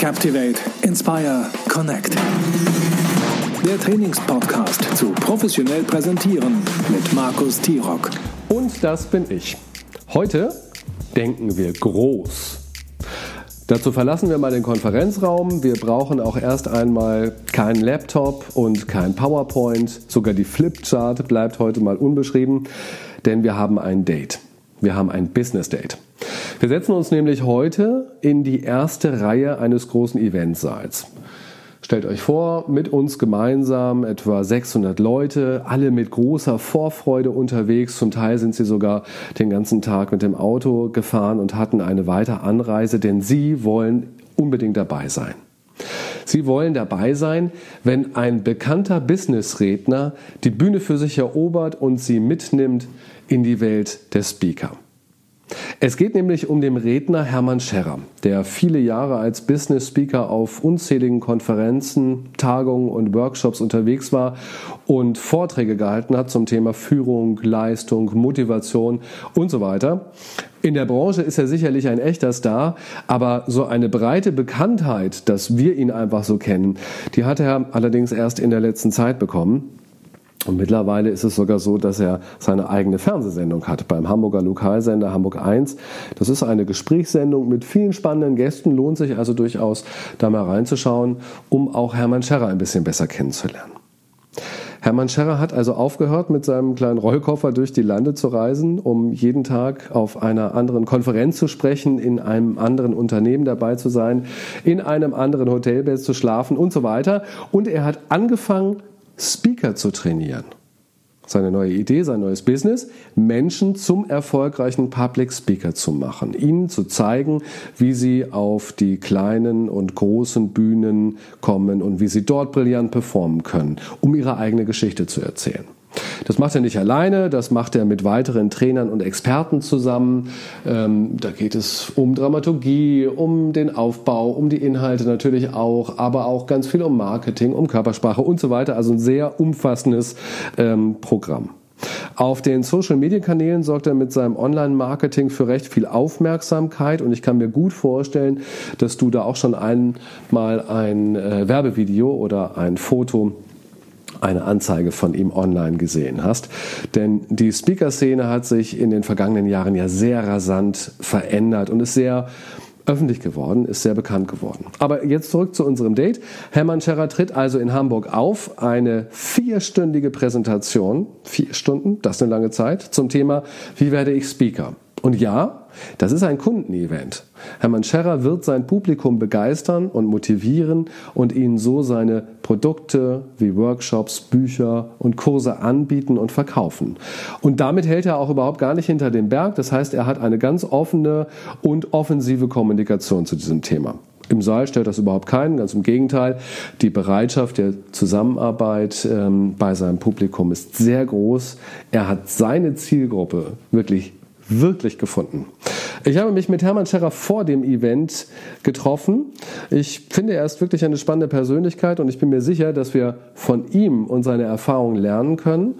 Captivate, Inspire, Connect. Der Trainingspodcast zu professionell präsentieren mit Markus Tirock. Und das bin ich. Heute denken wir groß. Dazu verlassen wir mal den Konferenzraum. Wir brauchen auch erst einmal keinen Laptop und kein PowerPoint. Sogar die Flipchart bleibt heute mal unbeschrieben, denn wir haben ein Date. Wir haben ein Business Date. Wir setzen uns nämlich heute in die erste Reihe eines großen Eventsaals. Stellt euch vor, mit uns gemeinsam etwa 600 Leute, alle mit großer Vorfreude unterwegs. Zum Teil sind sie sogar den ganzen Tag mit dem Auto gefahren und hatten eine weitere Anreise, denn sie wollen unbedingt dabei sein. Sie wollen dabei sein, wenn ein bekannter Businessredner die Bühne für sich erobert und sie mitnimmt in die Welt der Speaker. Es geht nämlich um den Redner Hermann Scherrer, der viele Jahre als Business Speaker auf unzähligen Konferenzen, Tagungen und Workshops unterwegs war und Vorträge gehalten hat zum Thema Führung, Leistung, Motivation und so weiter. In der Branche ist er sicherlich ein echter Star, aber so eine breite Bekanntheit, dass wir ihn einfach so kennen, die hat er allerdings erst in der letzten Zeit bekommen. Und mittlerweile ist es sogar so, dass er seine eigene Fernsehsendung hat beim Hamburger Lokalsender Hamburg 1. Das ist eine Gesprächssendung mit vielen spannenden Gästen. Lohnt sich also durchaus, da mal reinzuschauen, um auch Hermann Scherrer ein bisschen besser kennenzulernen. Hermann Scherrer hat also aufgehört, mit seinem kleinen Rollkoffer durch die Lande zu reisen, um jeden Tag auf einer anderen Konferenz zu sprechen, in einem anderen Unternehmen dabei zu sein, in einem anderen Hotelbett zu schlafen und so weiter. Und er hat angefangen, Speaker zu trainieren. Seine neue Idee, sein neues Business, Menschen zum erfolgreichen Public Speaker zu machen, ihnen zu zeigen, wie sie auf die kleinen und großen Bühnen kommen und wie sie dort brillant performen können, um ihre eigene Geschichte zu erzählen. Das macht er nicht alleine, das macht er mit weiteren Trainern und Experten zusammen. Ähm, da geht es um Dramaturgie, um den Aufbau, um die Inhalte natürlich auch, aber auch ganz viel um Marketing, um Körpersprache und so weiter. Also ein sehr umfassendes ähm, Programm. Auf den Social-Media-Kanälen sorgt er mit seinem Online-Marketing für recht viel Aufmerksamkeit und ich kann mir gut vorstellen, dass du da auch schon einmal ein äh, Werbevideo oder ein Foto eine Anzeige von ihm online gesehen hast. Denn die Speaker-Szene hat sich in den vergangenen Jahren ja sehr rasant verändert und ist sehr öffentlich geworden, ist sehr bekannt geworden. Aber jetzt zurück zu unserem Date. Hermann Scherrer tritt also in Hamburg auf, eine vierstündige Präsentation, vier Stunden, das ist eine lange Zeit, zum Thema, wie werde ich Speaker? Und ja, das ist ein Kundenevent. Hermann Scherrer wird sein Publikum begeistern und motivieren und ihnen so seine Produkte wie Workshops, Bücher und Kurse anbieten und verkaufen. Und damit hält er auch überhaupt gar nicht hinter dem Berg. Das heißt, er hat eine ganz offene und offensive Kommunikation zu diesem Thema. Im Saal stellt das überhaupt keinen, ganz im Gegenteil. Die Bereitschaft der Zusammenarbeit ähm, bei seinem Publikum ist sehr groß. Er hat seine Zielgruppe wirklich wirklich gefunden. Ich habe mich mit Hermann Scherrer vor dem Event getroffen. Ich finde, er ist wirklich eine spannende Persönlichkeit und ich bin mir sicher, dass wir von ihm und seiner Erfahrung lernen können,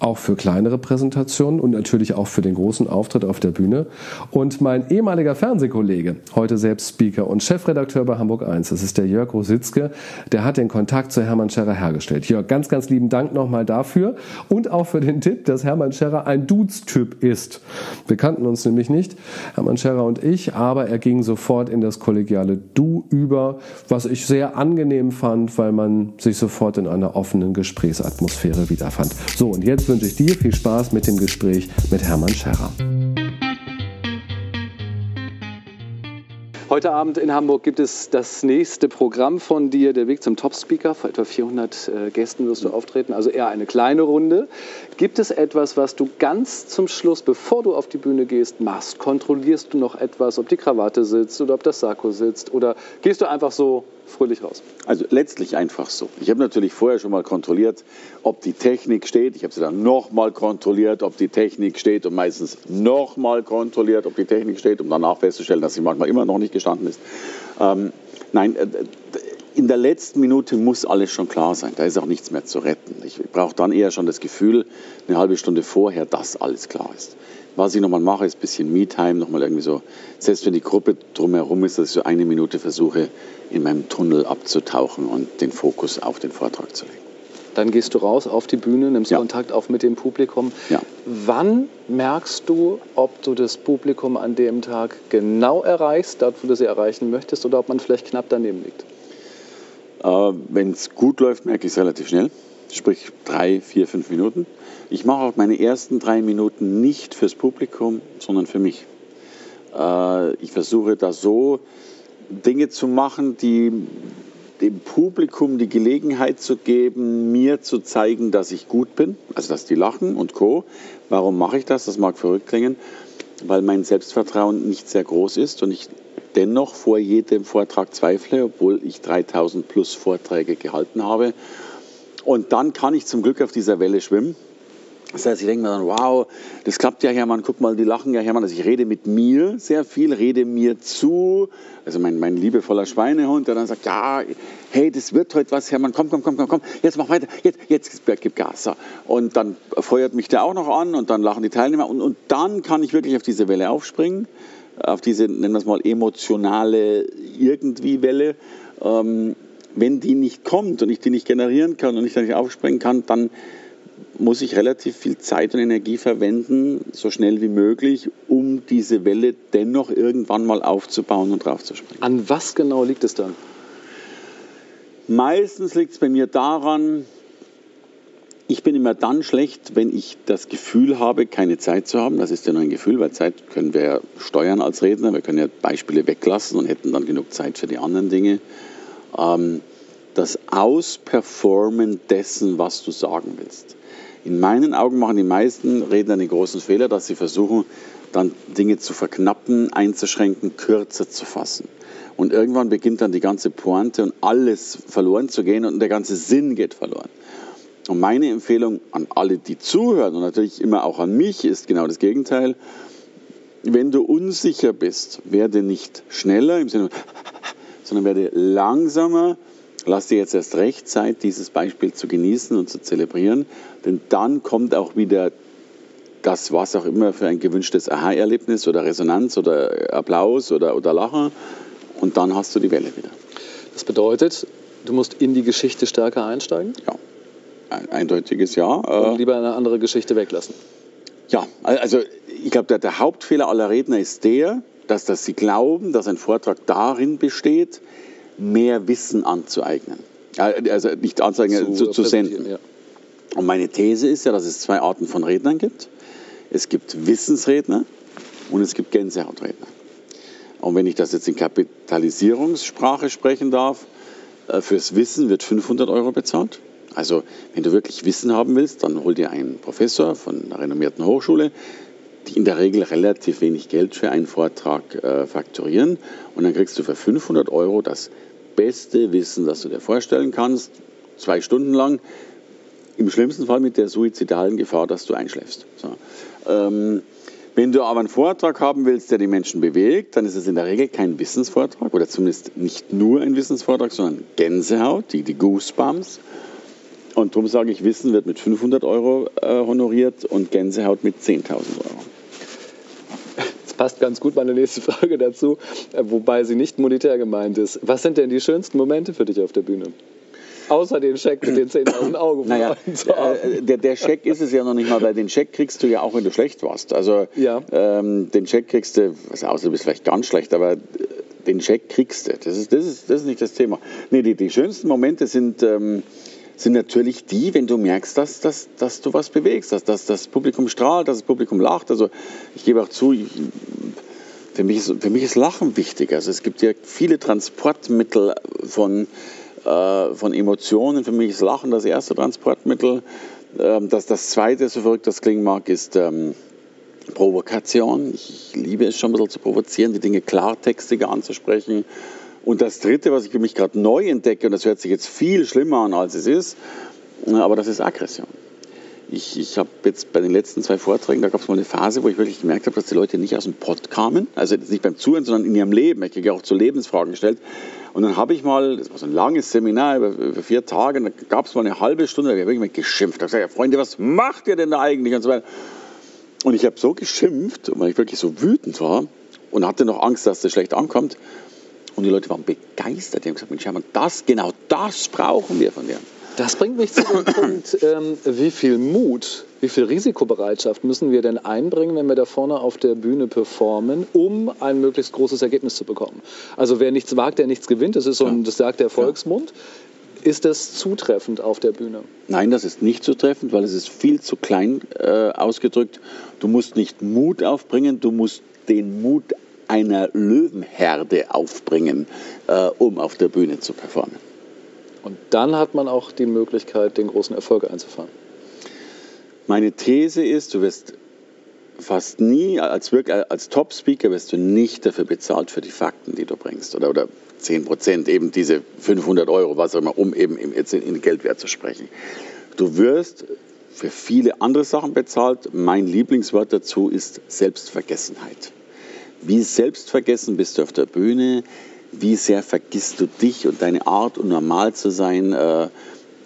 auch für kleinere Präsentationen und natürlich auch für den großen Auftritt auf der Bühne. Und mein ehemaliger Fernsehkollege, heute selbst Speaker und Chefredakteur bei Hamburg 1, das ist der Jörg Rositzke, der hat den Kontakt zu Hermann Scherrer hergestellt. Jörg, ganz, ganz lieben Dank nochmal dafür und auch für den Tipp, dass Hermann Scherrer ein Dudes-Typ ist. Wir kannten uns nämlich nicht. Hermann Scherer und ich, aber er ging sofort in das kollegiale Du über, was ich sehr angenehm fand, weil man sich sofort in einer offenen Gesprächsatmosphäre wiederfand. So, und jetzt wünsche ich dir viel Spaß mit dem Gespräch mit Hermann Scherer. Heute Abend in Hamburg gibt es das nächste Programm von dir, der Weg zum Top-Speaker. Vor etwa 400 äh, Gästen wirst du auftreten, also eher eine kleine Runde. Gibt es etwas, was du ganz zum Schluss, bevor du auf die Bühne gehst, machst? Kontrollierst du noch etwas, ob die Krawatte sitzt oder ob das Sakko sitzt? Oder gehst du einfach so fröhlich raus? Also letztlich einfach so. Ich habe natürlich vorher schon mal kontrolliert, ob die Technik steht. Ich habe sie dann nochmal kontrolliert, ob die Technik steht und meistens nochmal kontrolliert, ob die Technik steht, um danach festzustellen, dass sie manchmal immer noch nicht gestanden ist. Ähm, nein, äh, in der letzten Minute muss alles schon klar sein. Da ist auch nichts mehr zu retten. Ich brauche dann eher schon das Gefühl, eine halbe Stunde vorher, dass alles klar ist. Was ich nochmal mache, ist ein bisschen Me-Time, nochmal irgendwie so, selbst wenn die Gruppe drumherum ist, dass ich so eine Minute versuche, in meinem Tunnel abzutauchen und den Fokus auf den Vortrag zu legen. Dann gehst du raus auf die Bühne, nimmst ja. Kontakt auf mit dem Publikum. Ja. Wann merkst du, ob du das Publikum an dem Tag genau erreichst, dort wo du sie erreichen möchtest, oder ob man vielleicht knapp daneben liegt? Äh, Wenn es gut läuft, merke ich es relativ schnell, sprich drei, vier, fünf Minuten. Ich mache auch meine ersten drei Minuten nicht fürs Publikum, sondern für mich. Äh, ich versuche da so Dinge zu machen, die dem Publikum die Gelegenheit zu geben, mir zu zeigen, dass ich gut bin, also dass die lachen und co. Warum mache ich das? Das mag verrückt klingen, weil mein Selbstvertrauen nicht sehr groß ist und ich dennoch vor jedem Vortrag zweifle, obwohl ich 3000 plus Vorträge gehalten habe. Und dann kann ich zum Glück auf dieser Welle schwimmen das heißt, ich denke mir dann, wow, das klappt ja, Hermann, guck mal, die lachen ja, Hermann. Also ich rede mit mir sehr viel, rede mir zu. Also mein, mein liebevoller Schweinehund, der dann sagt, ja, hey, das wird heute was, Hermann, komm, komm, komm, komm, komm, jetzt mach weiter, jetzt, jetzt gib Gas. Und dann feuert mich der auch noch an und dann lachen die Teilnehmer und, und dann kann ich wirklich auf diese Welle aufspringen, auf diese, nennen wir es mal, emotionale Irgendwie-Welle. Ähm, wenn die nicht kommt und ich die nicht generieren kann und ich da nicht aufspringen kann, dann muss ich relativ viel Zeit und Energie verwenden, so schnell wie möglich, um diese Welle dennoch irgendwann mal aufzubauen und draufzuspringen. An was genau liegt es dann? Meistens liegt es bei mir daran, ich bin immer dann schlecht, wenn ich das Gefühl habe, keine Zeit zu haben. Das ist ja nur ein Gefühl, weil Zeit können wir ja steuern als Redner. Wir können ja Beispiele weglassen und hätten dann genug Zeit für die anderen Dinge. Ähm, das Ausperformen dessen, was du sagen willst. In meinen Augen machen die meisten Redner den großen Fehler, dass sie versuchen, dann Dinge zu verknappen, einzuschränken, kürzer zu fassen. Und irgendwann beginnt dann die ganze Pointe und alles verloren zu gehen und der ganze Sinn geht verloren. Und meine Empfehlung an alle, die zuhören und natürlich immer auch an mich, ist genau das Gegenteil. Wenn du unsicher bist, werde nicht schneller im Sinne, sondern werde langsamer, Lass dir jetzt erst recht Zeit, dieses Beispiel zu genießen und zu zelebrieren, denn dann kommt auch wieder das, was auch immer für ein gewünschtes Aha-Erlebnis oder Resonanz oder Applaus oder, oder Lachen und dann hast du die Welle wieder. Das bedeutet, du musst in die Geschichte stärker einsteigen? Ja, ein eindeutiges Ja. Und äh, lieber eine andere Geschichte weglassen? Ja, also ich glaube, der, der Hauptfehler aller Redner ist der, dass, dass sie glauben, dass ein Vortrag darin besteht, mehr Wissen anzueignen. Also nicht anzueignen, zu, zu, zu senden. Ja. Und meine These ist ja, dass es zwei Arten von Rednern gibt. Es gibt Wissensredner und es gibt Gänsehautredner. Und wenn ich das jetzt in Kapitalisierungssprache sprechen darf, äh, fürs Wissen wird 500 Euro bezahlt. Also wenn du wirklich Wissen haben willst, dann hol dir einen Professor von einer renommierten Hochschule, in der Regel relativ wenig Geld für einen Vortrag äh, fakturieren. Und dann kriegst du für 500 Euro das beste Wissen, das du dir vorstellen kannst, zwei Stunden lang. Im schlimmsten Fall mit der suizidalen Gefahr, dass du einschläfst. So. Ähm, wenn du aber einen Vortrag haben willst, der die Menschen bewegt, dann ist es in der Regel kein Wissensvortrag oder zumindest nicht nur ein Wissensvortrag, sondern Gänsehaut, die, die Goosebumps. Und darum sage ich, Wissen wird mit 500 Euro äh, honoriert und Gänsehaut mit 10.000 Euro passt ganz gut meine nächste Frage dazu, äh, wobei sie nicht monetär gemeint ist. Was sind denn die schönsten Momente für dich auf der Bühne? Außer den Scheck mit den 10.000 Augen. Naja, äh, der, der Scheck ist es ja noch nicht mal, weil den Scheck kriegst du ja auch, wenn du schlecht warst. Also ja. ähm, den Scheck kriegst du, also außer du bist vielleicht ganz schlecht, aber äh, den Scheck kriegst du. Das ist, das ist, das ist nicht das Thema. Nee, die, die schönsten Momente sind... Ähm, sind natürlich die, wenn du merkst, dass, dass, dass du was bewegst, dass, dass das Publikum strahlt, dass das Publikum lacht. Also ich gebe auch zu, ich, für, mich ist, für mich ist Lachen wichtig. Also es gibt ja viele Transportmittel von, äh, von Emotionen. Für mich ist Lachen das erste Transportmittel. Ähm, das, das zweite, so verrückt das klingen mag, ist ähm, Provokation. Ich liebe es schon ein bisschen zu provozieren, die Dinge klartextiger anzusprechen. Und das Dritte, was ich für mich gerade neu entdecke, und das hört sich jetzt viel schlimmer an, als es ist, aber das ist Aggression. Ich, ich habe jetzt bei den letzten zwei Vorträgen, da gab es mal eine Phase, wo ich wirklich gemerkt habe, dass die Leute nicht aus dem Pott kamen, also nicht beim Zuhören, sondern in ihrem Leben. Ich kriege auch zu Lebensfragen gestellt. Und dann habe ich mal, das war so ein langes Seminar über, über vier Tage, und da gab es mal eine halbe Stunde, da habe ich wirklich mal geschimpft. Da habe ich gesagt, Freunde, was macht ihr denn da eigentlich? Und so weiter. Und ich habe so geschimpft, weil ich wirklich so wütend war und hatte noch Angst, dass das schlecht ankommt. Und die Leute waren begeistert. Die haben gesagt, Mensch, Hermann, das, genau das brauchen wir von dir. Das bringt mich zu dem Punkt, ähm, wie viel Mut, wie viel Risikobereitschaft müssen wir denn einbringen, wenn wir da vorne auf der Bühne performen, um ein möglichst großes Ergebnis zu bekommen. Also wer nichts wagt, der nichts gewinnt, das ist so ein, das sagt der Volksmund. Ist das zutreffend auf der Bühne? Nein, das ist nicht zutreffend, weil es ist viel zu klein äh, ausgedrückt. Du musst nicht Mut aufbringen, du musst den Mut einer Löwenherde aufbringen, äh, um auf der Bühne zu performen. Und dann hat man auch die Möglichkeit, den großen Erfolg einzufahren. Meine These ist, du wirst fast nie, als, als Top-Speaker wirst du nicht dafür bezahlt für die Fakten, die du bringst. Oder, oder 10 Prozent, eben diese 500 Euro, was auch immer, um eben jetzt in Geldwert zu sprechen. Du wirst für viele andere Sachen bezahlt. Mein Lieblingswort dazu ist Selbstvergessenheit. Wie selbstvergessen bist du auf der Bühne? wie sehr vergisst du dich und deine Art, um normal zu sein. Äh,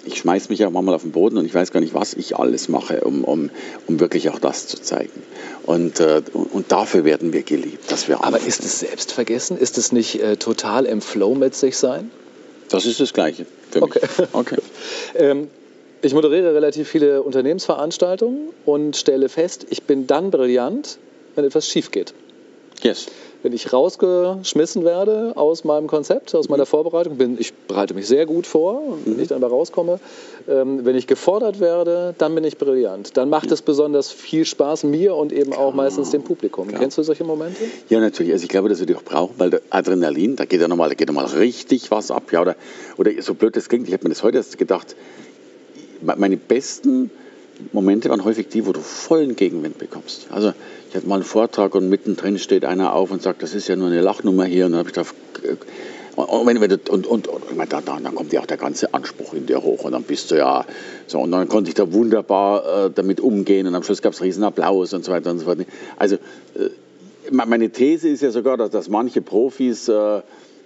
ich schmeiß mich ja manchmal auf den Boden und ich weiß gar nicht, was ich alles mache, um, um, um wirklich auch das zu zeigen. Und, äh, und dafür werden wir geliebt. Dass wir Aber ist es Selbstvergessen? Ist es nicht äh, total im Flow mit sich sein? Das ist das Gleiche für okay. mich. Okay. ähm, ich moderiere relativ viele Unternehmensveranstaltungen und stelle fest, ich bin dann brillant, wenn etwas schief geht. Yes wenn ich rausgeschmissen werde aus meinem Konzept, aus meiner mhm. Vorbereitung, bin, ich bereite mich sehr gut vor wenn mhm. ich dann da rauskomme, ähm, wenn ich gefordert werde, dann bin ich brillant. Dann macht es besonders viel Spaß mir und eben auch meistens dem Publikum. Klar. Kennst du solche Momente? Ja, natürlich. Also ich glaube, dass wir die auch brauchen, weil Adrenalin, da geht ja nochmal, da richtig was ab. Ja, oder, oder so blöd das klingt, ich habe mir das heute erst gedacht, meine besten Momente waren häufig die, wo du vollen Gegenwind bekommst. Also ich hatte mal einen Vortrag und mittendrin steht einer auf und sagt, das ist ja nur eine Lachnummer hier. Und dann habe ich gedacht, und, wenn, und, und, und meine, dann, dann kommt ja auch der ganze Anspruch in dir hoch und dann bist du ja so und dann konnte ich da wunderbar äh, damit umgehen und am Schluss gab es riesen Applaus und so weiter und so fort. Also äh, meine These ist ja sogar, dass, dass manche Profis äh,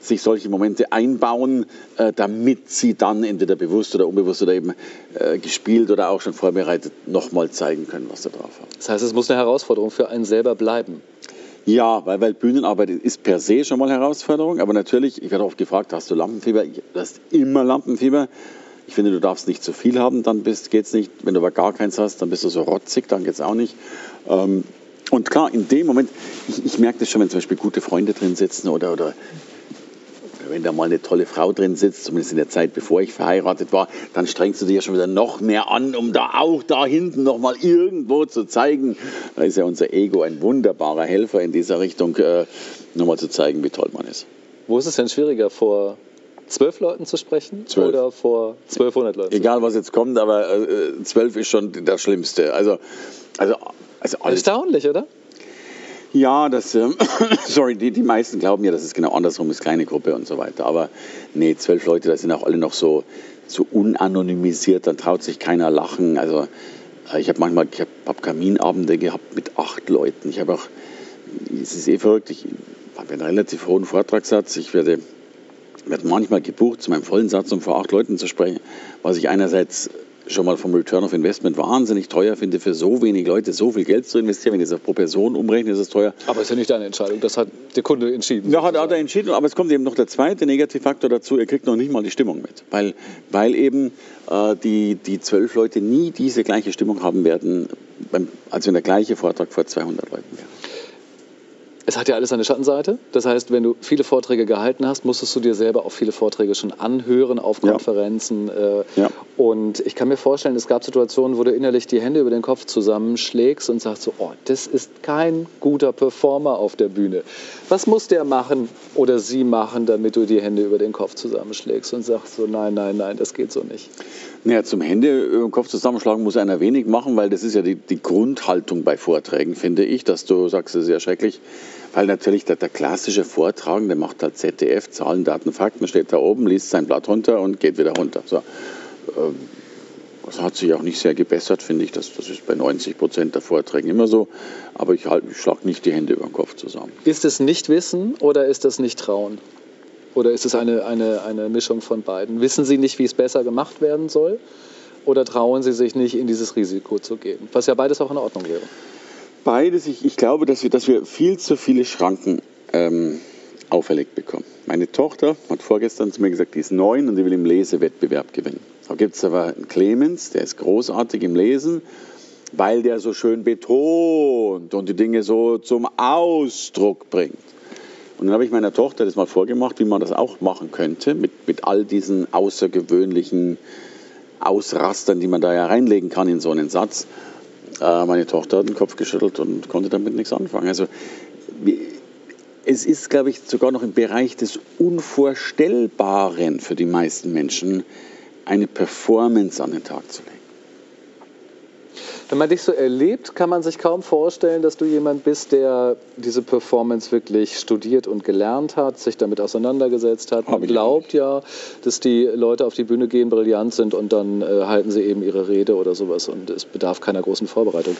sich solche Momente einbauen, äh, damit sie dann entweder bewusst oder unbewusst oder eben äh, gespielt oder auch schon vorbereitet nochmal zeigen können, was sie drauf haben. Das heißt, es muss eine Herausforderung für einen selber bleiben. Ja, weil, weil Bühnenarbeit ist per se schon mal Herausforderung, aber natürlich, ich werde oft gefragt, hast du Lampenfieber? Du hast immer Lampenfieber. Ich finde, du darfst nicht zu viel haben, dann geht es nicht. Wenn du aber gar keins hast, dann bist du so rotzig, dann geht es auch nicht. Ähm, und klar, in dem Moment, ich, ich merke das schon, wenn zum Beispiel gute Freunde drin sitzen oder, oder wenn da mal eine tolle Frau drin sitzt, zumindest in der Zeit, bevor ich verheiratet war, dann strengst du dich ja schon wieder noch mehr an, um da auch da hinten noch mal irgendwo zu zeigen. Da ist ja unser Ego ein wunderbarer Helfer in dieser Richtung, äh, nochmal zu zeigen, wie toll man ist. Wo ist es denn schwieriger, vor zwölf Leuten zu sprechen zwölf. oder vor 1200 Leuten? Egal, was jetzt kommt, aber äh, zwölf ist schon das Schlimmste. Also, also, also Erstaunlich, oder? Ja, das, äh, sorry, die, die meisten glauben ja, dass es genau andersrum ist, kleine Gruppe und so weiter. Aber nee, zwölf Leute, da sind auch alle noch so, so unanonymisiert, dann traut sich keiner lachen. Also äh, ich habe manchmal, ich habe hab Kaminabende gehabt mit acht Leuten. Ich habe auch, es ist eh verrückt, ich habe einen relativ hohen Vortragssatz. Ich werde, werde manchmal gebucht, zu meinem vollen Satz, um vor acht Leuten zu sprechen, was ich einerseits schon mal vom Return of Investment wahnsinnig teuer finde, für so wenig Leute so viel Geld zu investieren. Wenn ich das pro Person umrechne, ist es teuer. Aber es ist ja nicht deine Entscheidung, das hat der Kunde entschieden. Ja, hat, hat er entschieden, aber es kommt eben noch der zweite Negativfaktor dazu, er kriegt noch nicht mal die Stimmung mit. Weil, weil eben äh, die, die zwölf Leute nie diese gleiche Stimmung haben werden, beim, als wenn der gleiche Vortrag vor 200 Leuten wäre es hat ja alles eine Schattenseite. Das heißt, wenn du viele Vorträge gehalten hast, musstest du dir selber auch viele Vorträge schon anhören auf Konferenzen. Ja. Äh, ja. Und ich kann mir vorstellen, es gab Situationen, wo du innerlich die Hände über den Kopf zusammenschlägst und sagst so, oh, das ist kein guter Performer auf der Bühne. Was muss der machen oder sie machen, damit du die Hände über den Kopf zusammenschlägst und sagst so, nein, nein, nein, das geht so nicht. Naja, zum Hände über den Kopf zusammenschlagen muss einer wenig machen, weil das ist ja die, die Grundhaltung bei Vorträgen, finde ich, dass du sagst, das ist ja schrecklich weil natürlich der, der klassische Vortrag, der macht halt ZDF, Zahlen, Daten, Fakten, steht da oben, liest sein Blatt runter und geht wieder runter. So. Ähm, das hat sich auch nicht sehr gebessert, finde ich. Das, das ist bei 90 Prozent der Vorträgen immer so. Aber ich, halt, ich schlage nicht die Hände über den Kopf zusammen. Ist es nicht Wissen oder ist das nicht Trauen? Oder ist es eine, eine, eine Mischung von beiden? Wissen Sie nicht, wie es besser gemacht werden soll? Oder trauen Sie sich nicht, in dieses Risiko zu gehen? Was ja beides auch in Ordnung wäre. Beides. Ich, ich glaube, dass wir, dass wir viel zu viele Schranken ähm, auferlegt bekommen. Meine Tochter hat vorgestern zu mir gesagt, die ist neun und die will im Lesewettbewerb gewinnen. Da gibt es aber einen Clemens, der ist großartig im Lesen, weil der so schön betont und die Dinge so zum Ausdruck bringt. Und dann habe ich meiner Tochter das mal vorgemacht, wie man das auch machen könnte, mit, mit all diesen außergewöhnlichen Ausrastern, die man da ja reinlegen kann in so einen Satz. Äh, meine Tochter hat den Kopf geschüttelt und konnte damit nichts anfangen. Also es ist, glaube ich, sogar noch im Bereich des Unvorstellbaren für die meisten Menschen, eine Performance an den Tag zu legen. Wenn man dich so erlebt, kann man sich kaum vorstellen, dass du jemand bist, der diese Performance wirklich studiert und gelernt hat, sich damit auseinandergesetzt hat. Man glaubt ja, dass die Leute auf die Bühne gehen, brillant sind und dann äh, halten sie eben ihre Rede oder sowas und es bedarf keiner großen Vorbereitung.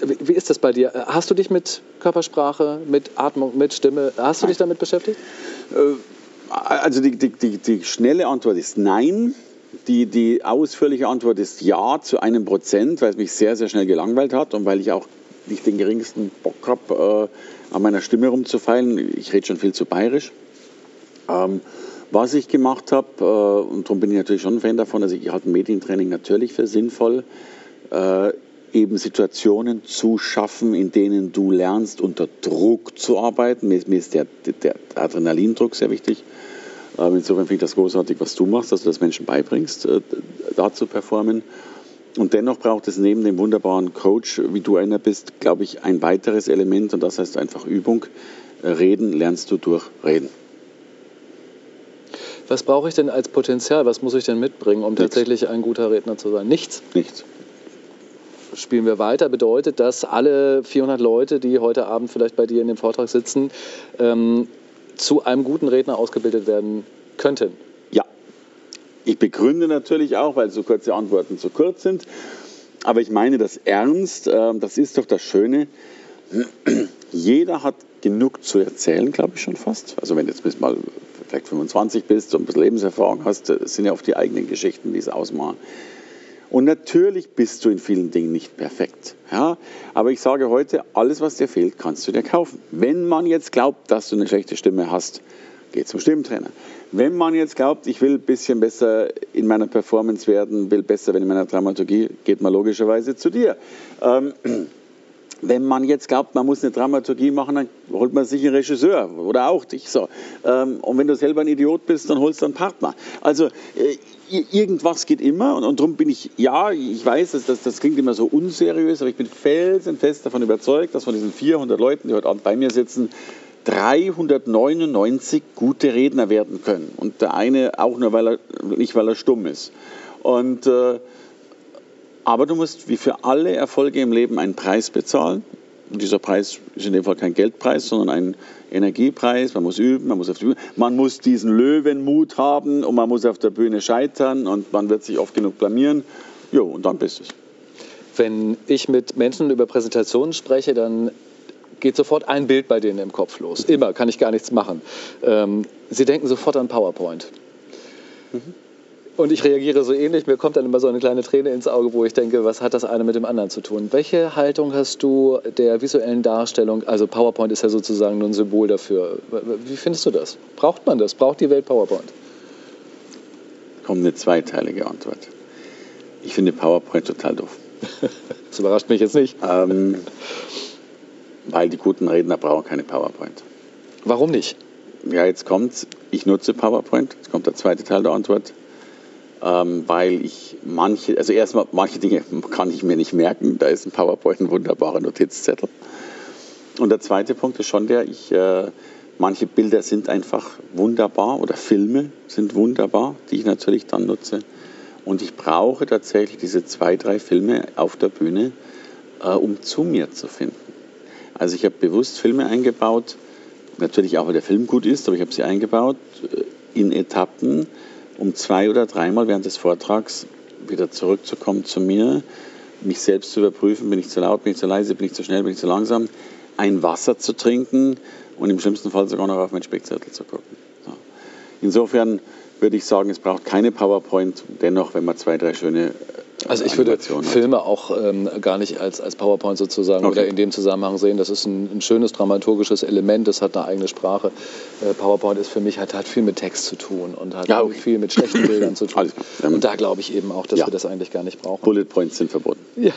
Wie, wie ist das bei dir? Hast du dich mit Körpersprache, mit Atmung, mit Stimme, hast du dich damit beschäftigt? Äh, also die, die, die, die schnelle Antwort ist nein. Die, die ausführliche Antwort ist ja zu einem Prozent, weil es mich sehr, sehr schnell gelangweilt hat und weil ich auch nicht den geringsten Bock habe, äh, an meiner Stimme rumzufeilen. Ich rede schon viel zu bayerisch. Ähm, was ich gemacht habe, äh, und darum bin ich natürlich schon ein Fan davon, also ich halte Medientraining natürlich für sinnvoll, äh, eben Situationen zu schaffen, in denen du lernst, unter Druck zu arbeiten. Mir, ist der, der Adrenalindruck sehr wichtig. Ähm, insofern finde ich das großartig, was du machst, dass du das Menschen beibringst, äh, da zu performen. Und dennoch braucht es neben dem wunderbaren Coach, wie du einer bist, glaube ich, ein weiteres Element und das heißt einfach Übung. Reden lernst du durch Reden. Was brauche ich denn als Potenzial? Was muss ich denn mitbringen, um Nichts. tatsächlich ein guter Redner zu sein? Nichts? Nichts. Spielen wir weiter, bedeutet, dass alle 400 Leute, die heute Abend vielleicht bei dir in dem Vortrag sitzen, ähm, zu einem guten Redner ausgebildet werden könnten? Ja. Ich begründe natürlich auch, weil so kurze Antworten zu kurz sind. Aber ich meine das ernst. Ähm, das ist doch das Schöne. Jeder hat genug zu erzählen, glaube ich schon fast. Also wenn du jetzt bis mal vielleicht 25 bist und ein bisschen Lebenserfahrung hast, das sind ja oft die eigenen Geschichten, die es ausmachen. Und natürlich bist du in vielen Dingen nicht perfekt. Ja? Aber ich sage heute, alles, was dir fehlt, kannst du dir kaufen. Wenn man jetzt glaubt, dass du eine schlechte Stimme hast, geh zum Stimmtrainer. Wenn man jetzt glaubt, ich will ein bisschen besser in meiner Performance werden, will besser werden in meiner Dramaturgie, geht man logischerweise zu dir. Ähm, wenn man jetzt glaubt, man muss eine Dramaturgie machen, dann holt man sich einen Regisseur oder auch dich. So. Ähm, und wenn du selber ein Idiot bist, dann holst du einen Partner. Also äh, irgendwas geht immer und, und darum bin ich, ja, ich weiß, das, das, das klingt immer so unseriös, aber ich bin felsenfest davon überzeugt, dass von diesen 400 Leuten, die heute Abend bei mir sitzen, 399 gute Redner werden können. Und der eine auch nur, weil er, nicht weil er stumm ist. Und äh, aber du musst wie für alle Erfolge im Leben einen Preis bezahlen. Und dieser Preis ist in dem Fall kein Geldpreis, sondern ein Energiepreis. Man muss üben, man muss auf die Bühne. Man muss diesen Löwenmut haben und man muss auf der Bühne scheitern und man wird sich oft genug blamieren. Jo, und dann bist es. Wenn ich mit Menschen über Präsentationen spreche, dann geht sofort ein Bild bei denen im Kopf los. Immer, kann ich gar nichts machen. Ähm, sie denken sofort an PowerPoint. Mhm. Und ich reagiere so ähnlich. Mir kommt dann immer so eine kleine Träne ins Auge, wo ich denke, was hat das eine mit dem anderen zu tun? Welche Haltung hast du der visuellen Darstellung? Also PowerPoint ist ja sozusagen nur ein Symbol dafür. Wie findest du das? Braucht man das? Braucht die Welt PowerPoint? Kommt eine zweiteilige Antwort. Ich finde PowerPoint total doof. das überrascht mich jetzt nicht. Ähm, weil die guten Redner brauchen keine PowerPoint. Warum nicht? Ja, jetzt kommt, ich nutze PowerPoint. Jetzt kommt der zweite Teil der Antwort ähm, weil ich manche, also erstmal manche Dinge kann ich mir nicht merken. Da ist ein PowerPoint ein wunderbarer Notizzettel. Und der zweite Punkt ist schon der, ich, äh, manche Bilder sind einfach wunderbar oder Filme sind wunderbar, die ich natürlich dann nutze. Und ich brauche tatsächlich diese zwei, drei Filme auf der Bühne, äh, um zu mir zu finden. Also ich habe bewusst Filme eingebaut, natürlich auch, weil der Film gut ist, aber ich habe sie eingebaut äh, in Etappen, um zwei oder dreimal während des Vortrags wieder zurückzukommen zu mir, mich selbst zu überprüfen, bin ich zu laut, bin ich zu leise, bin ich zu schnell, bin ich zu langsam, ein Wasser zu trinken und im schlimmsten Fall sogar noch auf meinen Spickzettel zu gucken. So. Insofern würde ich sagen, es braucht keine PowerPoint. Dennoch, wenn man zwei, drei schöne also ich würde Filme auch ähm, gar nicht als, als PowerPoint sozusagen okay. oder in dem Zusammenhang sehen. Das ist ein, ein, schönes dramaturgisches Element, das hat eine eigene Sprache. Äh, PowerPoint ist für mich, hat, hat viel mit Text zu tun und hat ja, okay. viel mit schlechten Bildern zu tun. Ähm, und da glaube ich eben auch, dass ja. wir das eigentlich gar nicht brauchen. Bullet Points sind verboten. Ja,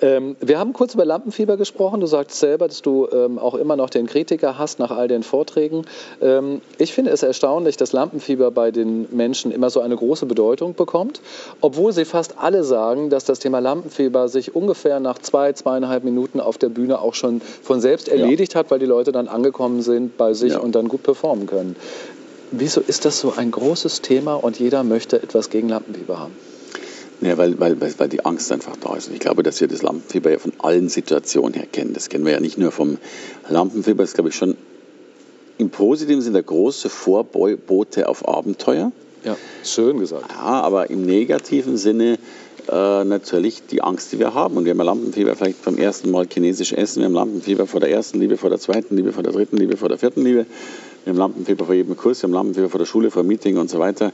ähm, wir haben kurz über Lampenfieber gesprochen. Du sagst selber, dass du ähm, auch immer noch den Kritiker hast nach all den Vorträgen. Ähm, ich finde es erstaunlich, dass Lampenfieber bei den Menschen immer so eine große Bedeutung bekommt, obwohl sie fast alle sagen, dass das Thema Lampenfieber sich ungefähr nach zwei, zweieinhalb Minuten auf der Bühne auch schon von selbst erledigt ja. hat, weil die Leute dann angekommen sind bei sich ja. und dann gut performen können. Wieso ist das so ein großes Thema und jeder möchte etwas gegen Lampenfieber haben? Ja, weil, weil, weil die Angst einfach da ist. Und ich glaube, dass wir das Lampenfieber ja von allen Situationen her kennen. Das kennen wir ja nicht nur vom Lampenfieber, das ist, glaube ich, schon im positiven Sinne große Vorbote auf Abenteuer. Ja, schön gesagt. Ja, aber im negativen Sinne äh, natürlich die Angst, die wir haben. Und wir haben Lampenfieber vielleicht beim ersten Mal chinesisch essen, wir haben Lampenfieber vor der ersten Liebe, vor der zweiten Liebe, vor der dritten Liebe, vor der vierten Liebe. Wir haben Lampenfieber vor jedem Kurs, wir haben Lampenfieber vor der Schule, vor Meeting und so weiter.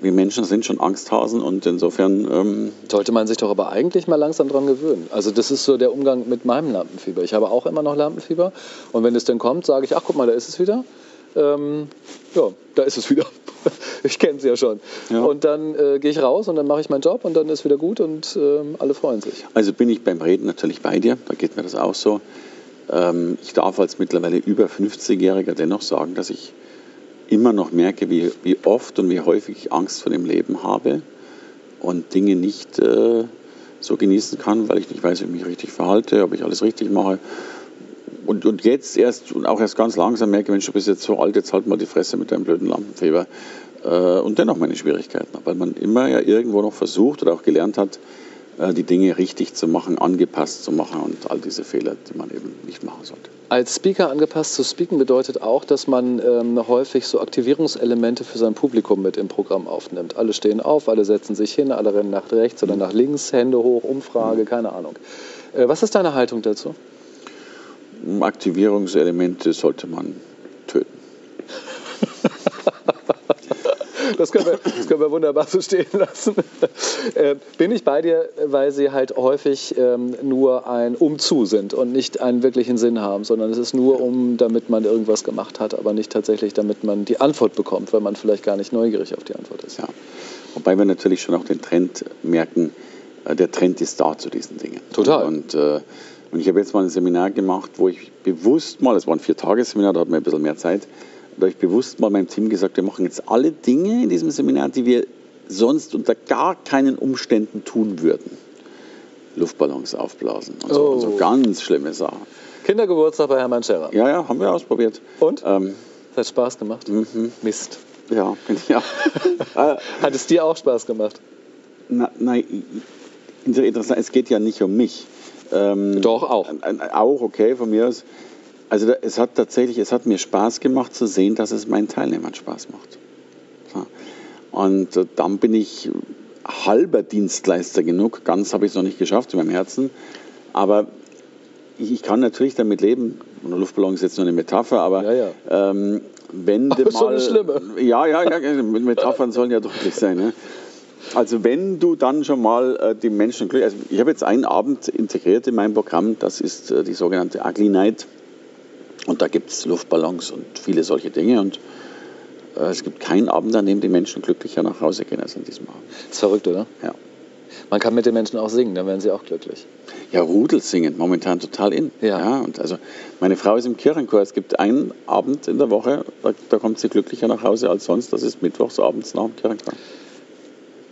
Wir Menschen sind schon Angsthasen und insofern. Ähm Sollte man sich doch aber eigentlich mal langsam dran gewöhnen. Also, das ist so der Umgang mit meinem Lampenfieber. Ich habe auch immer noch Lampenfieber und wenn es dann kommt, sage ich: Ach, guck mal, da ist es wieder. Ähm, ja, da ist es wieder. ich kenne es ja schon. Ja. Und dann äh, gehe ich raus und dann mache ich meinen Job und dann ist wieder gut und äh, alle freuen sich. Also bin ich beim Reden natürlich bei dir, da geht mir das auch so. Ähm, ich darf als mittlerweile über 50-Jähriger dennoch sagen, dass ich immer noch merke, wie, wie oft und wie häufig ich Angst vor dem Leben habe und Dinge nicht äh, so genießen kann, weil ich nicht weiß, wie ich mich richtig verhalte, ob ich alles richtig mache. Und, und jetzt erst und auch erst ganz langsam merke, Mensch, du bist jetzt so alt, jetzt halt mal die Fresse mit deinem blöden Lampenfieber. Äh, und dennoch meine Schwierigkeiten, weil man immer ja irgendwo noch versucht oder auch gelernt hat, äh, die Dinge richtig zu machen, angepasst zu machen und all diese Fehler, die man eben nicht machen sollte. Als Speaker angepasst zu speaken bedeutet auch, dass man ähm, häufig so Aktivierungselemente für sein Publikum mit im Programm aufnimmt. Alle stehen auf, alle setzen sich hin, alle rennen nach rechts oder nach links, Hände hoch, Umfrage, keine Ahnung. Äh, was ist deine Haltung dazu? Aktivierungselemente sollte man töten. Das können, wir, das können wir wunderbar so stehen lassen. Äh, bin ich bei dir, weil sie halt häufig ähm, nur ein Umzu sind und nicht einen wirklichen Sinn haben, sondern es ist nur um, damit man irgendwas gemacht hat, aber nicht tatsächlich, damit man die Antwort bekommt, weil man vielleicht gar nicht neugierig auf die Antwort ist. Ja. Wobei wir natürlich schon auch den Trend merken, äh, der Trend ist da zu diesen Dingen. Total. Und, äh, und ich habe jetzt mal ein Seminar gemacht, wo ich bewusst mal, es war ein Vier-Tage-Seminar, da hatten wir ein bisschen mehr Zeit, da habe ich bewusst mal meinem Team gesagt, wir machen jetzt alle Dinge in diesem Seminar, die wir sonst unter gar keinen Umständen tun würden. Luftballons aufblasen und so, oh. und so ganz schlimme Sachen. Kindergeburtstag bei Hermann Scherer. Ja, ja, haben wir ausprobiert. Und? Ähm, das hat Spaß gemacht? Mhm. Mist. Ja, ja. hat es dir auch Spaß gemacht? Nein, interessant, es geht ja nicht um mich. Ähm, Doch, auch. Auch, okay, von mir aus. Also es hat tatsächlich, es hat mir Spaß gemacht zu sehen, dass es meinen Teilnehmern Spaß macht. Und äh, dann bin ich halber Dienstleister genug, ganz habe ich es noch nicht geschafft in meinem Herzen, aber ich, ich kann natürlich damit leben, und Luftballon ist jetzt nur eine Metapher, aber ja, ja. Ähm, wenn du mal... So eine schlimme. Ja, ja, ja, Metaphern sollen ja deutlich sein. Ne? Also wenn du dann schon mal äh, die Menschen glücklich... Also ich habe jetzt einen Abend integriert in mein Programm, das ist äh, die sogenannte Ugly Night. Und da gibt es Luftballons und viele solche Dinge. Und äh, es gibt keinen Abend, an dem die Menschen glücklicher nach Hause gehen als an diesem Abend. Das ist verrückt, oder? Ja. Man kann mit den Menschen auch singen, dann werden sie auch glücklich. Ja, Rudel singen, momentan total in. Ja. ja. und also meine Frau ist im Kirchenchor. Es gibt einen Abend in der Woche, da, da kommt sie glücklicher nach Hause als sonst. Das ist mittwochs abends nach dem Kirchenchor.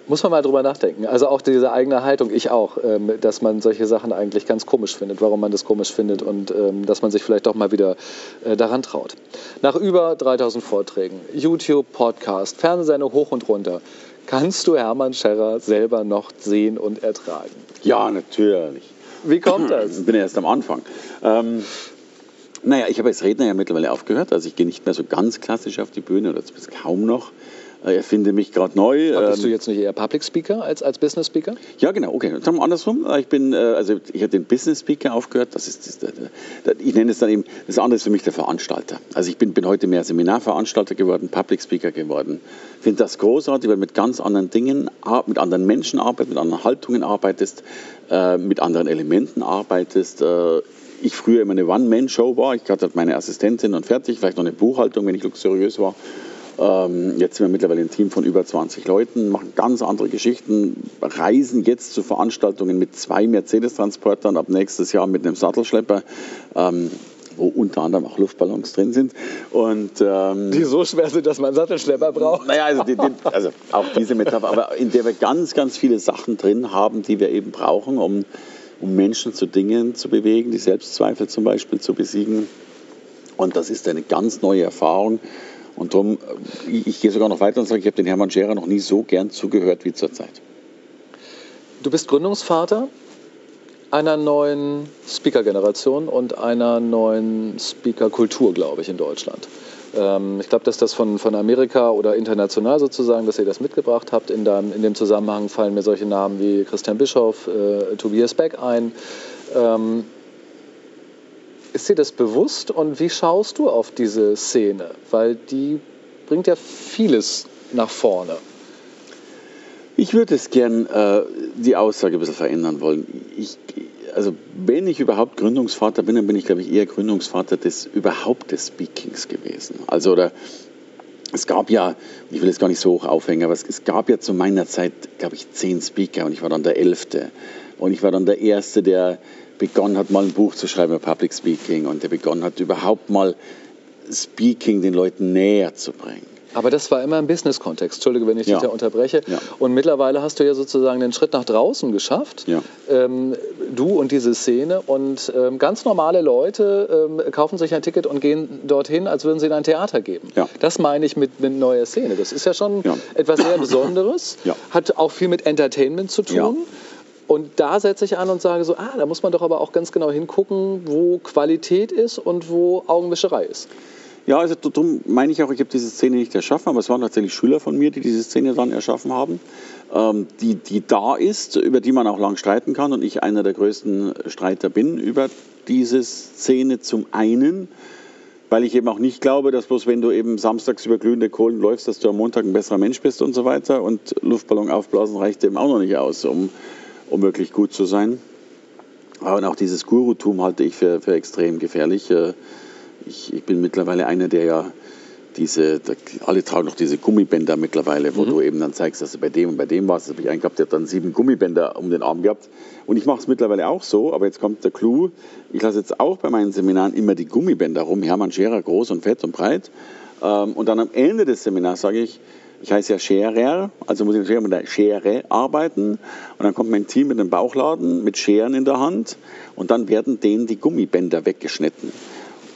Muss man mal drüber nachdenken. Also auch diese eigene Haltung, ich auch, ähm, dass man solche Sachen eigentlich ganz komisch findet, warum man das komisch findet und ähm, dass man sich vielleicht doch mal wieder äh, daran traut. Nach über 3000 Vorträgen, YouTube, Podcast, Fernsehsendung hoch und runter, kannst du Hermann Scherrer selber noch sehen und ertragen? Ja, natürlich. Wie kommt das? Ich bin erst am Anfang. Ähm, naja, ich habe als Redner ja mittlerweile aufgehört. Also ich gehe nicht mehr so ganz klassisch auf die Bühne oder kaum noch. Äh, erfinde mich gerade neu. Aber bist du ähm, jetzt nicht eher Public Speaker als, als Business Speaker? Ja, genau. Okay, dann andersrum. Ich bin, äh, also ich habe den Business Speaker aufgehört. Das ist, das, ich nenne es dann eben, das andere ist für mich der Veranstalter. Also ich bin, bin heute mehr Seminarveranstalter geworden, Public Speaker geworden. Ich finde das großartig, weil du mit ganz anderen Dingen, mit anderen Menschen arbeitest, mit anderen Haltungen arbeitest, mit anderen Elementen arbeitest ich früher immer eine One-Man-Show war. Ich hatte meine Assistentin und fertig, vielleicht noch eine Buchhaltung, wenn ich luxuriös war. Ähm, jetzt sind wir mittlerweile ein Team von über 20 Leuten, machen ganz andere Geschichten, reisen jetzt zu Veranstaltungen mit zwei Mercedes-Transportern, ab nächstes Jahr mit einem Sattelschlepper. Ähm, wo unter anderem auch Luftballons drin sind. Und, ähm, die so schwer sind, dass man einen Sattelschlepper braucht. Naja, also, die, die, also auch diese Metapher, aber in der wir ganz, ganz viele Sachen drin haben, die wir eben brauchen, um um Menschen zu Dingen zu bewegen, die Selbstzweifel zum Beispiel zu besiegen. Und das ist eine ganz neue Erfahrung. Und darum, ich, ich gehe sogar noch weiter und sage, ich habe den Hermann Scherer noch nie so gern zugehört wie zurzeit. Du bist Gründungsvater einer neuen Speaker-Generation und einer neuen Speaker-Kultur, glaube ich, in Deutschland. Ähm, ich glaube, dass das von, von Amerika oder international sozusagen, dass ihr das mitgebracht habt. In, deinem, in dem Zusammenhang fallen mir solche Namen wie Christian Bischoff, äh, Tobias Beck ein. Ähm, ist dir das bewusst und wie schaust du auf diese Szene? Weil die bringt ja vieles nach vorne. Ich würde es gern äh, die Aussage ein bisschen verändern wollen. Ich, also wenn ich überhaupt Gründungsvater bin, dann bin ich, glaube ich, eher Gründungsvater des überhaupt des Speakings gewesen. Also oder es gab ja, ich will jetzt gar nicht so hoch aufhängen, aber es, es gab ja zu meiner Zeit, glaube ich, zehn Speaker und ich war dann der Elfte. Und ich war dann der Erste, der begonnen hat, mal ein Buch zu schreiben über Public Speaking und der begonnen hat, überhaupt mal Speaking den Leuten näher zu bringen. Aber das war immer im Business-Kontext. Entschuldige, wenn ich dich da unterbreche. Ja. Und mittlerweile hast du ja sozusagen den Schritt nach draußen geschafft. Ja. Ähm, du und diese Szene. Und ähm, ganz normale Leute ähm, kaufen sich ein Ticket und gehen dorthin, als würden sie in ein Theater gehen. Ja. Das meine ich mit, mit neuer Szene. Das ist ja schon etwas sehr Besonderes. Hat auch viel mit Entertainment zu tun. Und da setze ich an und sage so, ah, da muss man doch aber auch ganz genau hingucken, wo Qualität ist und wo Augenwischerei ist. Ja, also darum meine ich auch, ich habe diese Szene nicht erschaffen, aber es waren tatsächlich Schüler von mir, die diese Szene dann erschaffen haben, ähm, die, die da ist, über die man auch lang streiten kann und ich einer der größten Streiter bin über diese Szene zum einen, weil ich eben auch nicht glaube, dass bloß wenn du eben samstags über glühende Kohlen läufst, dass du am Montag ein besserer Mensch bist und so weiter und Luftballon aufblasen reicht eben auch noch nicht aus, um, um wirklich gut zu sein. Aber auch dieses Gurutum halte ich für, für extrem gefährlich. Äh, ich, ich bin mittlerweile einer, der ja diese, alle tragen noch diese Gummibänder mittlerweile, wo mhm. du eben dann zeigst, dass du bei dem und bei dem warst. Das habe ich einen gehabt, der hat dann sieben Gummibänder um den Arm gehabt. Und ich mache es mittlerweile auch so, aber jetzt kommt der Clou. Ich lasse jetzt auch bei meinen Seminaren immer die Gummibänder rum. Hermann Scherer, groß und fett und breit. Ähm, und dann am Ende des Seminars sage ich, ich heiße ja Scherer, also muss ich mit der Schere arbeiten. Und dann kommt mein Team mit dem Bauchladen, mit Scheren in der Hand. Und dann werden denen die Gummibänder weggeschnitten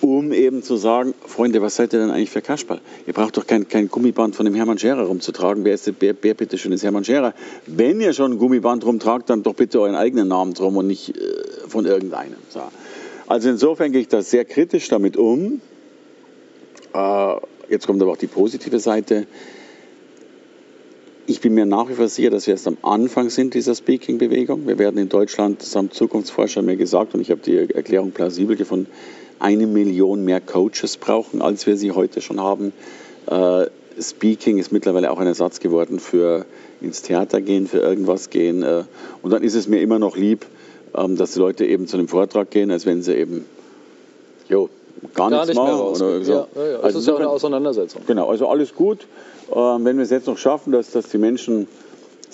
um eben zu sagen, Freunde, was seid ihr denn eigentlich für Kasperl? Ihr braucht doch kein, kein Gummiband von dem Hermann Scherer rumzutragen. Wer ist der, wer, wer bitte schön ist Hermann Scherer? Wenn ihr schon ein Gummiband rumtragt, dann doch bitte euren eigenen Namen drum und nicht äh, von irgendeinem. So. Also insofern gehe ich da sehr kritisch damit um. Äh, jetzt kommt aber auch die positive Seite. Ich bin mir nach wie vor sicher, dass wir erst am Anfang sind dieser Speaking-Bewegung. Wir werden in Deutschland, das haben Zukunftsforscher mir gesagt, und ich habe die Erklärung plausibel gefunden, eine Million mehr Coaches brauchen, als wir sie heute schon haben. Äh, Speaking ist mittlerweile auch ein Ersatz geworden für ins Theater gehen, für irgendwas gehen. Äh, und dann ist es mir immer noch lieb, ähm, dass die Leute eben zu einem Vortrag gehen, als wenn sie eben jo, gar, gar nichts machen. Oder so. ja, ja, ja. Also, ist ja eine Auseinandersetzung. Genau, also alles gut. Ähm, wenn wir es jetzt noch schaffen, dass, dass die Menschen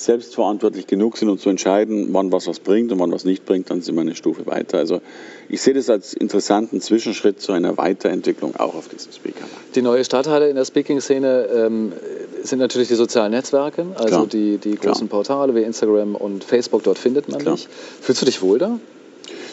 selbstverantwortlich genug sind, um zu entscheiden, wann was was bringt und wann was nicht bringt, dann sind wir eine Stufe weiter. Also ich sehe das als interessanten Zwischenschritt zu einer Weiterentwicklung auch auf diesem Speaker-Markt. Die neue Stadtteile in der Speaking-Szene ähm, sind natürlich die sozialen Netzwerke, also Klar. die, die großen Klar. Portale wie Instagram und Facebook, dort findet man Klar. dich. Fühlst du dich wohl da?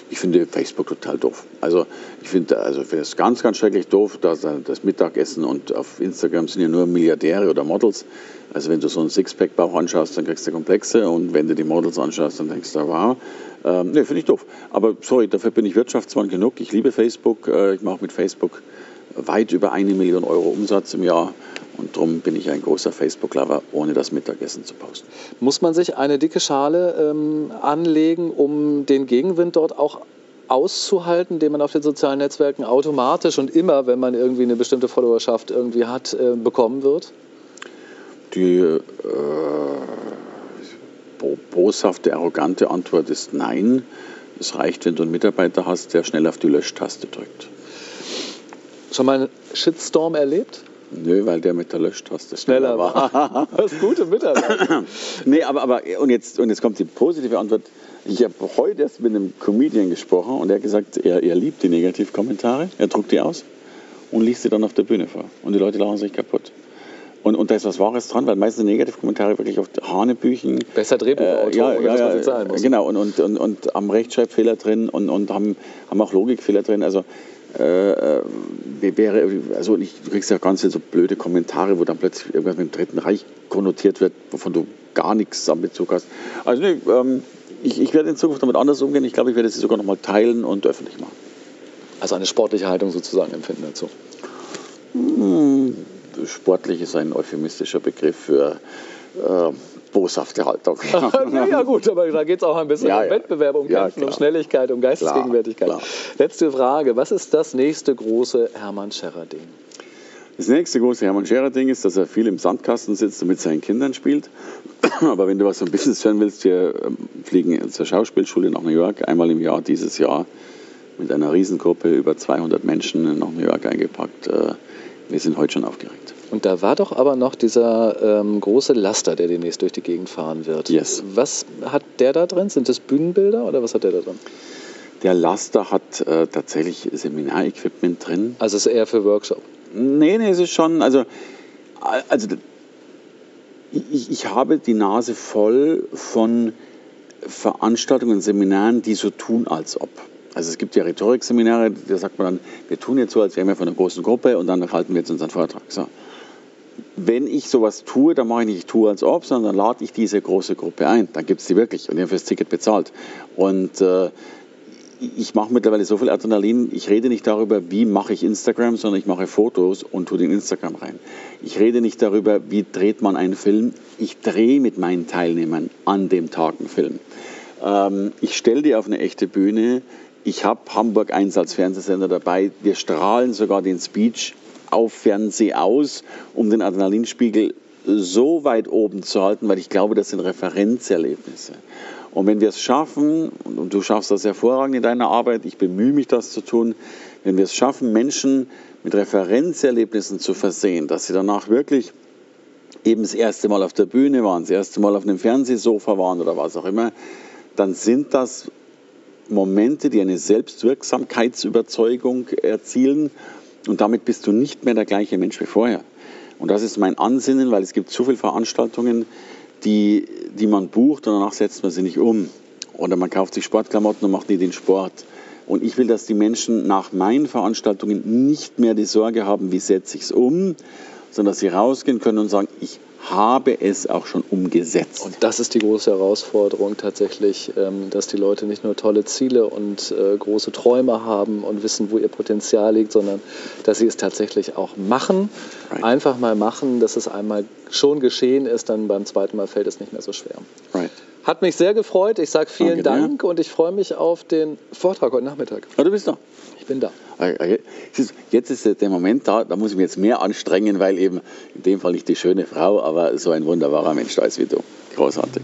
Ich finde Facebook total doof. Also ich finde also ich es ganz, ganz schrecklich doof, dass das Mittagessen und auf Instagram sind ja nur Milliardäre oder Models. Also wenn du so einen Sixpack-Bauch anschaust, dann kriegst du Komplexe und wenn du die Models anschaust, dann denkst du, wow. Ähm, ne, finde ich doof. Aber sorry, dafür bin ich Wirtschaftsmann genug. Ich liebe Facebook. Äh, ich mache mit Facebook weit über eine Million Euro Umsatz im Jahr. Und darum bin ich ein großer Facebook-Lover, ohne das Mittagessen zu posten. Muss man sich eine dicke Schale ähm, anlegen, um den Gegenwind dort auch auszuhalten, den man auf den sozialen Netzwerken automatisch und immer, wenn man irgendwie eine bestimmte Followerschaft irgendwie hat, äh, bekommen wird? Die äh, boshafte, arrogante Antwort ist nein. Es reicht, wenn du einen Mitarbeiter hast, der schnell auf die Löschtaste drückt. Schon mal einen Shitstorm erlebt? Nö, weil der mit der Löschtaste schneller war. das ist gute Mitarbeiter. nee, aber, aber und, jetzt, und jetzt kommt die positive Antwort. Ich habe heute erst mit einem Comedian gesprochen und er hat gesagt, er, er liebt die Negativkommentare, er druckt die aus und liest sie dann auf der Bühne vor. Und die Leute lachen sich kaputt. Und, und da ist was Wahres dran, weil meistens Negativkommentare wirklich auf Hanebüchen. Besser Drehbuchautor, äh, ja, ja, ja, zahlen muss. Genau, und, und, und, und haben Rechtschreibfehler drin und, und haben, haben auch Logikfehler drin. Also äh, äh wäre, also ich, du kriegst ja ganz so blöde Kommentare, wo dann plötzlich irgendwas mit dem Dritten Reich konnotiert wird, wovon du gar nichts am Bezug hast. Also nee, ähm, ich, ich werde in Zukunft damit anders umgehen. Ich glaube, ich werde sie sogar noch mal teilen und öffentlich machen. Also eine sportliche Haltung sozusagen empfinden dazu. Hm, sportlich ist ein euphemistischer Begriff für äh, boshafte Haltung. ja, gut, aber da geht es auch ein bisschen ja, um Wettbewerb, um Kämpfen, ja, um Schnelligkeit, um Geistesgegenwärtigkeit. Klar, klar. Letzte Frage: Was ist das nächste große Hermann Scherrer-Ding? Das nächste große Hermann Scherer-Ding ist, dass er viel im Sandkasten sitzt und mit seinen Kindern spielt. Aber wenn du was vom Business hören willst, wir ähm, fliegen zur Schauspielschule nach New York einmal im Jahr dieses Jahr mit einer Riesengruppe, über 200 Menschen nach New York eingepackt. Äh, wir sind heute schon aufgeregt. Und da war doch aber noch dieser ähm, große Laster, der demnächst durch die Gegend fahren wird. Yes. Was hat der da drin? Sind das Bühnenbilder oder was hat der da drin? Der Laster hat äh, tatsächlich Seminarequipment drin. Also ist eher für Workshop? Nee, nee, es ist schon, also, also ich, ich habe die Nase voll von Veranstaltungen, Seminaren, die so tun, als ob. Also es gibt ja Rhetorikseminare, da sagt man dann, wir tun jetzt so, als wären wir von einer großen Gruppe und dann halten wir jetzt unseren Vortrag. So. Wenn ich sowas tue, dann mache ich nicht ich tue als ob, sondern dann lade ich diese große Gruppe ein. Dann gibt es die wirklich und die haben fürs Ticket bezahlt. Und äh, ich mache mittlerweile so viel Adrenalin, ich rede nicht darüber, wie mache ich Instagram, sondern ich mache Fotos und tue den Instagram rein. Ich rede nicht darüber, wie dreht man einen Film, ich drehe mit meinen Teilnehmern an dem Tag einen Film. Ähm, ich stelle die auf eine echte Bühne, ich habe Hamburg 1 als Fernsehsender dabei, wir strahlen sogar den Speech auf Fernseh aus, um den Adrenalinspiegel so weit oben zu halten, weil ich glaube, das sind Referenzerlebnisse. Und wenn wir es schaffen, und du schaffst das hervorragend in deiner Arbeit, ich bemühe mich, das zu tun, wenn wir es schaffen, Menschen mit Referenzerlebnissen zu versehen, dass sie danach wirklich eben das erste Mal auf der Bühne waren, das erste Mal auf einem Fernsehsofa waren oder was auch immer, dann sind das Momente, die eine Selbstwirksamkeitsüberzeugung erzielen und damit bist du nicht mehr der gleiche Mensch wie vorher. Und das ist mein Ansinnen, weil es gibt so viele Veranstaltungen, die, die man bucht und danach setzt man sie nicht um. Oder man kauft sich Sportklamotten und macht nie den Sport. Und ich will, dass die Menschen nach meinen Veranstaltungen nicht mehr die Sorge haben, wie setze ich es um, sondern dass sie rausgehen können und sagen, ich habe es auch schon umgesetzt. Und das ist die große Herausforderung tatsächlich, ähm, dass die Leute nicht nur tolle Ziele und äh, große Träume haben und wissen, wo ihr Potenzial liegt, sondern dass sie es tatsächlich auch machen. Right. Einfach mal machen, dass es einmal schon geschehen ist, dann beim zweiten Mal fällt es nicht mehr so schwer. Right. Hat mich sehr gefreut. Ich sage vielen Danke Dank und ich freue mich auf den Vortrag heute Nachmittag. Oh, du bist da. Ich bin da. Jetzt ist der Moment da, da muss ich mich jetzt mehr anstrengen, weil eben in dem Fall nicht die schöne Frau, aber so ein wunderbarer Mensch da ist wie du. Großartig.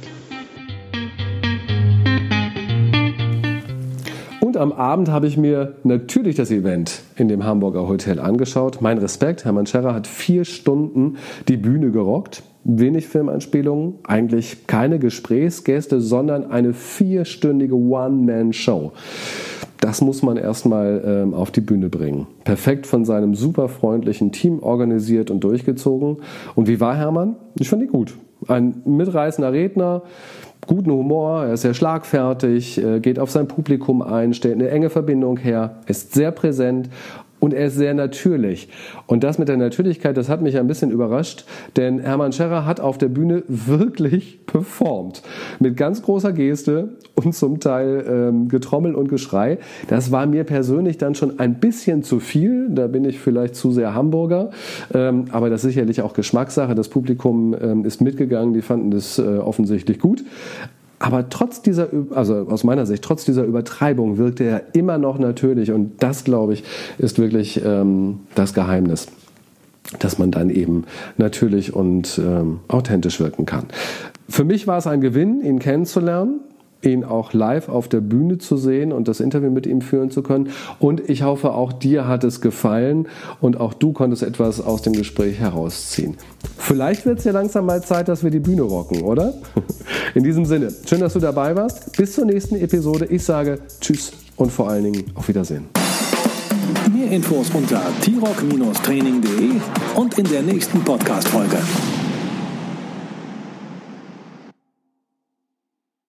Und am Abend habe ich mir natürlich das Event in dem Hamburger Hotel angeschaut. Mein Respekt, Hermann Scherrer hat vier Stunden die Bühne gerockt. Wenig Filmanspielungen, eigentlich keine Gesprächsgäste, sondern eine vierstündige One-Man-Show. Das muss man erstmal ähm, auf die Bühne bringen. Perfekt von seinem super freundlichen Team organisiert und durchgezogen. Und wie war Hermann? Ich fand ihn gut. Ein mitreißender Redner, guten Humor, er ist sehr schlagfertig, äh, geht auf sein Publikum ein, stellt eine enge Verbindung her, ist sehr präsent und er ist sehr natürlich. Und das mit der Natürlichkeit, das hat mich ein bisschen überrascht, denn Hermann Scherrer hat auf der Bühne wirklich performt. Mit ganz großer Geste und zum Teil ähm, Getrommel und Geschrei. Das war mir persönlich dann schon ein bisschen zu viel. Da bin ich vielleicht zu sehr Hamburger. Ähm, aber das ist sicherlich auch Geschmackssache. Das Publikum ähm, ist mitgegangen, die fanden das äh, offensichtlich gut. Aber trotz dieser, also aus meiner Sicht, trotz dieser Übertreibung wirkte er immer noch natürlich. Und das, glaube ich, ist wirklich ähm, das Geheimnis dass man dann eben natürlich und ähm, authentisch wirken kann. Für mich war es ein Gewinn, ihn kennenzulernen ihn auch live auf der Bühne zu sehen und das Interview mit ihm führen zu können. Und ich hoffe, auch dir hat es gefallen und auch du konntest etwas aus dem Gespräch herausziehen. Vielleicht wird es ja langsam mal Zeit, dass wir die Bühne rocken, oder? In diesem Sinne, schön, dass du dabei warst. Bis zur nächsten Episode. Ich sage Tschüss und vor allen Dingen auf Wiedersehen. Mehr Infos unter t-rock-training.de und in der nächsten Podcast-Folge.